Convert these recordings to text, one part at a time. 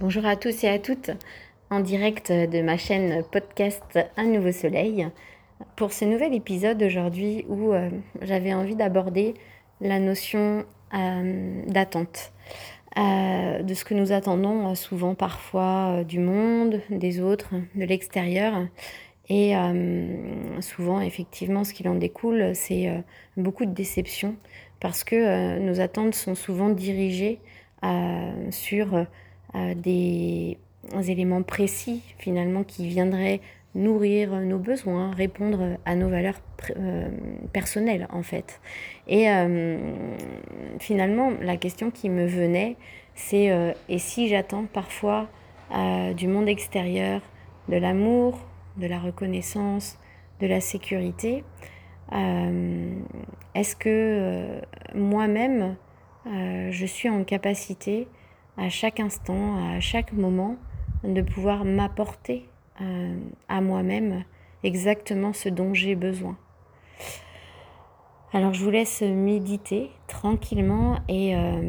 Bonjour à tous et à toutes, en direct de ma chaîne podcast Un nouveau soleil, pour ce nouvel épisode aujourd'hui où euh, j'avais envie d'aborder la notion euh, d'attente, euh, de ce que nous attendons souvent parfois du monde, des autres, de l'extérieur. Et souvent, effectivement, ce qu'il en découle, c'est beaucoup de déception parce que nos attentes sont souvent dirigées sur des éléments précis finalement qui viendraient nourrir nos besoins, répondre à nos valeurs euh, personnelles en fait. Et euh, finalement, la question qui me venait, c'est euh, et si j'attends parfois du monde extérieur de l'amour, de la reconnaissance, de la sécurité, est-ce que moi-même, je suis en capacité à chaque instant, à chaque moment, de pouvoir m'apporter euh, à moi-même exactement ce dont j'ai besoin. Alors je vous laisse méditer tranquillement et euh,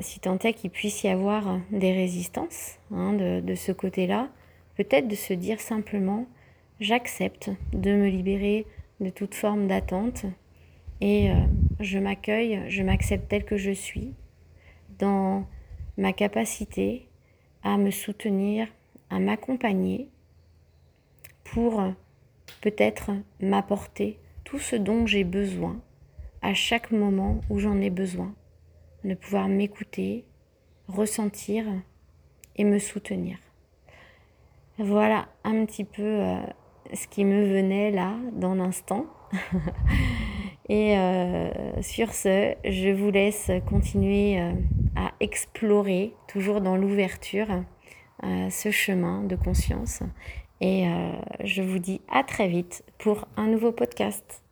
si tant est qu'il puisse y avoir des résistances hein, de, ce côté-là, peut-être de se dire simplement j'accepte de me libérer de toute forme d'attente et euh, je m'accueille, je m'accepte tel que je suis dans ma capacité à me soutenir, à m'accompagner pour peut-être m'apporter tout ce dont j'ai besoin à chaque moment où j'en ai besoin, de pouvoir m'écouter, ressentir et me soutenir. Voilà un petit peu euh, ce qui me venait là dans l'instant. et euh, sur ce, je vous laisse continuer euh, à explorer, toujours dans l'ouverture, euh, ce chemin de conscience. Et je vous dis à très vite pour un nouveau podcast.